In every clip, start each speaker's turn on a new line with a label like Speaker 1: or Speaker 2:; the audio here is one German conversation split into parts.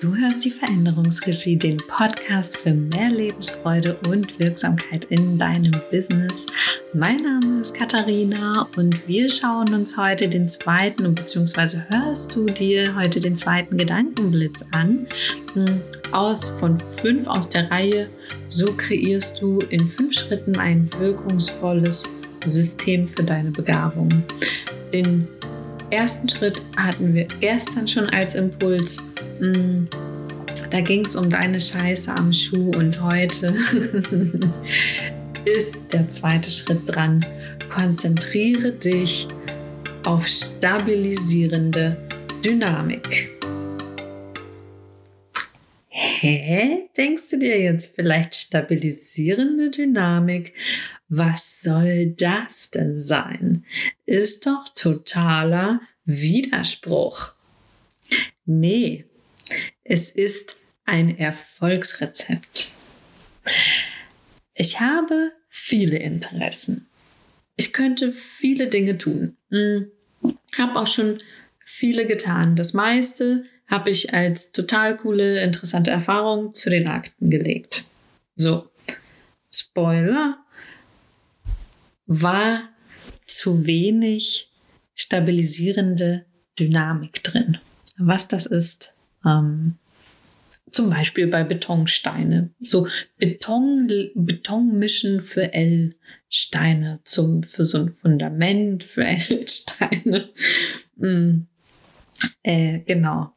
Speaker 1: Du hörst die Veränderungsregie, den Podcast für mehr Lebensfreude und Wirksamkeit in deinem Business. Mein Name ist Katharina und wir schauen uns heute den zweiten, beziehungsweise hörst du dir heute den zweiten Gedankenblitz an. Hm, aus von fünf aus der Reihe. So kreierst du in fünf Schritten ein wirkungsvolles System für deine Begabung. Den ersten Schritt hatten wir gestern schon als Impuls Mm, da ging es um deine Scheiße am Schuh und heute ist der zweite Schritt dran. Konzentriere dich auf stabilisierende Dynamik. Hä? Denkst du dir jetzt vielleicht stabilisierende Dynamik? Was soll das denn sein? Ist doch totaler Widerspruch. Nee, es ist ein Erfolgsrezept. Ich habe viele Interessen. Ich könnte viele Dinge tun. Hm, habe auch schon viele getan. Das meiste habe ich als total coole, interessante Erfahrung zu den Akten gelegt. So, Spoiler, war zu wenig stabilisierende Dynamik drin. Was das ist, ähm, zum Beispiel bei Betonsteine. So Beton, Betonmischen für L-Steine, zum, für so ein Fundament für L-Steine. mm, äh, genau.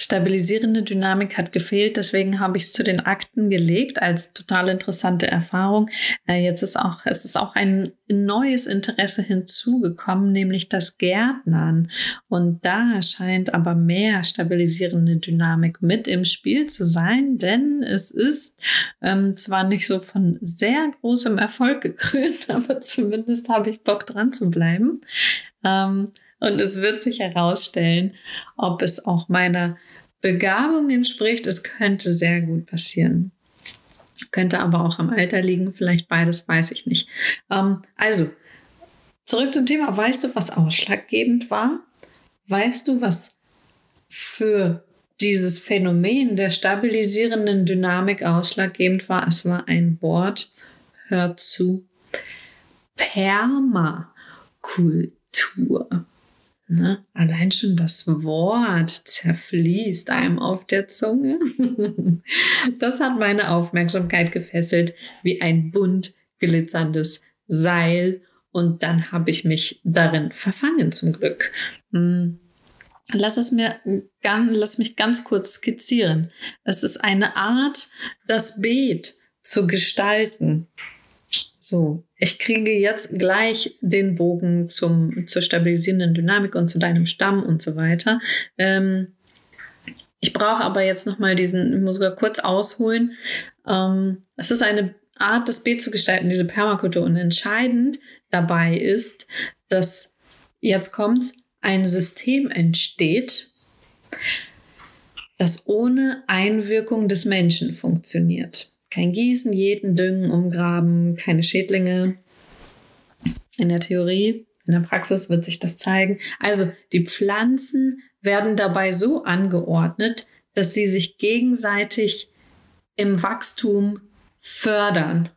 Speaker 1: Stabilisierende Dynamik hat gefehlt, deswegen habe ich es zu den Akten gelegt als total interessante Erfahrung. Äh, jetzt ist auch, es ist auch ein neues Interesse hinzugekommen, nämlich das Gärtnern. Und da scheint aber mehr stabilisierende Dynamik mit im Spiel zu sein, denn es ist ähm, zwar nicht so von sehr großem Erfolg gekrönt, aber zumindest habe ich Bock dran zu bleiben. Ähm, und es wird sich herausstellen, ob es auch meiner Begabung entspricht. Es könnte sehr gut passieren. Könnte aber auch am Alter liegen. Vielleicht beides, weiß ich nicht. Ähm, also, zurück zum Thema. Weißt du, was ausschlaggebend war? Weißt du, was für dieses Phänomen der stabilisierenden Dynamik ausschlaggebend war? Es war ein Wort. Hör zu. Permakultur. Ne? Allein schon das Wort zerfließt einem auf der Zunge. das hat meine Aufmerksamkeit gefesselt wie ein bunt glitzerndes Seil und dann habe ich mich darin verfangen zum Glück. Hm. Lass es mir lass mich ganz kurz skizzieren. Es ist eine Art, das Beet zu gestalten. So, ich kriege jetzt gleich den Bogen zum, zur stabilisierenden Dynamik und zu deinem Stamm und so weiter. Ähm, ich brauche aber jetzt nochmal diesen, ich muss sogar kurz ausholen. Ähm, es ist eine Art, das Beet zu gestalten, diese Permakultur. Und entscheidend dabei ist, dass jetzt kommt, ein System entsteht, das ohne Einwirkung des Menschen funktioniert. Kein Gießen, jeden Düngen, Umgraben, keine Schädlinge. In der Theorie, in der Praxis wird sich das zeigen. Also die Pflanzen werden dabei so angeordnet, dass sie sich gegenseitig im Wachstum fördern.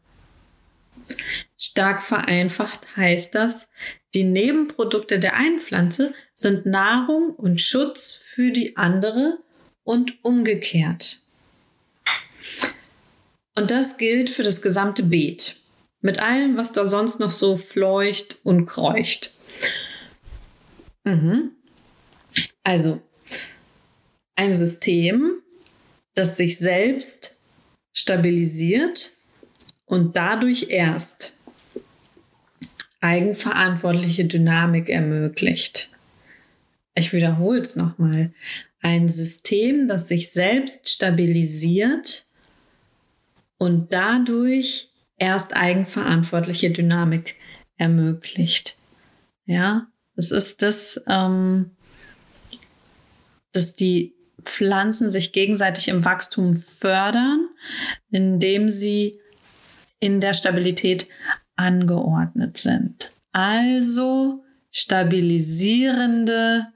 Speaker 1: Stark vereinfacht heißt das, die Nebenprodukte der einen Pflanze sind Nahrung und Schutz für die andere und umgekehrt. Und das gilt für das gesamte Beet. Mit allem, was da sonst noch so fleucht und kreucht. Mhm. Also, ein System, das sich selbst stabilisiert und dadurch erst eigenverantwortliche Dynamik ermöglicht. Ich wiederhole es nochmal. Ein System, das sich selbst stabilisiert und dadurch erst eigenverantwortliche Dynamik ermöglicht. Ja, es ist das, ähm, dass die Pflanzen sich gegenseitig im Wachstum fördern, indem sie in der Stabilität angeordnet sind. Also stabilisierende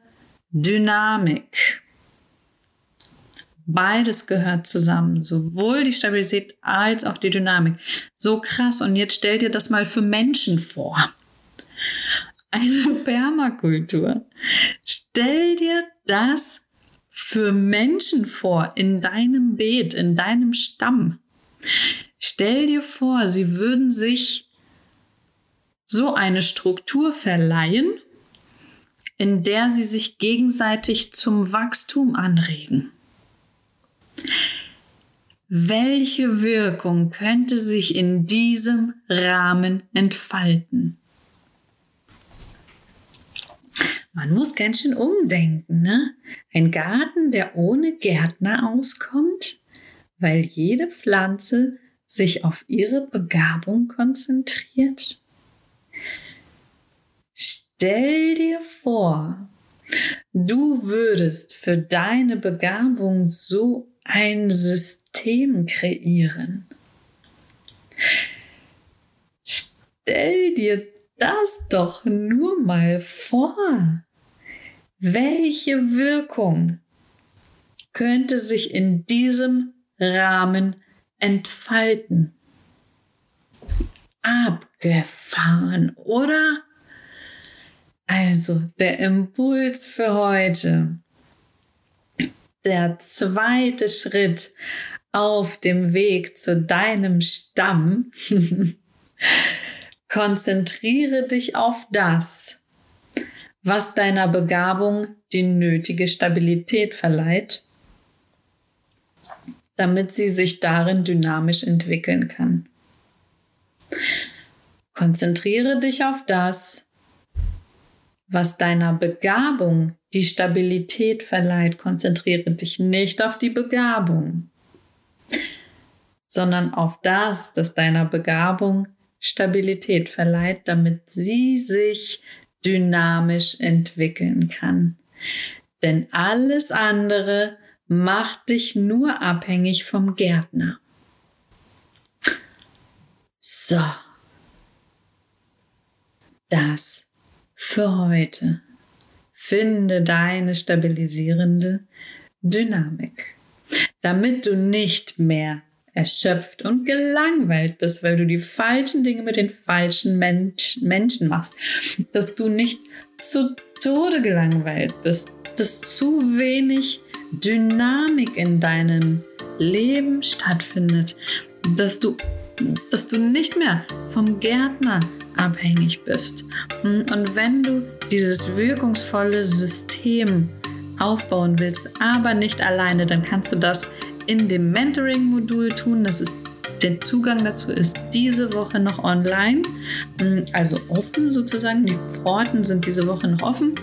Speaker 1: Dynamik. Beides gehört zusammen, sowohl die Stabilität als auch die Dynamik. So krass. Und jetzt stell dir das mal für Menschen vor. Eine Permakultur. Stell dir das für Menschen vor in deinem Beet, in deinem Stamm. Stell dir vor, sie würden sich so eine Struktur verleihen, in der sie sich gegenseitig zum Wachstum anregen. Welche Wirkung könnte sich in diesem Rahmen entfalten? Man muss ganz schön umdenken, ne? Ein Garten, der ohne Gärtner auskommt, weil jede Pflanze sich auf ihre Begabung konzentriert. Stell dir vor, du würdest für deine Begabung so ein System kreieren. Stell dir das doch nur mal vor. Welche Wirkung könnte sich in diesem Rahmen entfalten? Abgefahren, oder? Also der Impuls für heute der zweite Schritt auf dem Weg zu deinem Stamm. Konzentriere dich auf das, was deiner Begabung die nötige Stabilität verleiht, damit sie sich darin dynamisch entwickeln kann. Konzentriere dich auf das, was deiner Begabung die Stabilität verleiht. Konzentriere dich nicht auf die Begabung, sondern auf das, das deiner Begabung Stabilität verleiht, damit sie sich dynamisch entwickeln kann. Denn alles andere macht dich nur abhängig vom Gärtner. So. Das für heute. Finde deine stabilisierende Dynamik, damit du nicht mehr erschöpft und gelangweilt bist, weil du die falschen Dinge mit den falschen Mensch, Menschen machst, dass du nicht zu Tode gelangweilt bist, dass zu wenig Dynamik in deinem Leben stattfindet, dass du, dass du nicht mehr vom Gärtner abhängig bist. Und wenn du dieses wirkungsvolle System aufbauen willst, aber nicht alleine, dann kannst du das in dem Mentoring-Modul tun. Das ist der Zugang dazu ist diese Woche noch online, also offen sozusagen. Die Pforten sind diese Woche noch offen.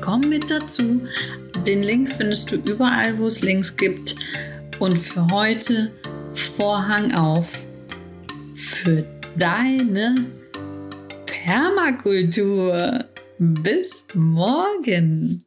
Speaker 1: Komm mit dazu. Den Link findest du überall, wo es Links gibt. Und für heute Vorhang auf für deine Permakultur. Bis morgen.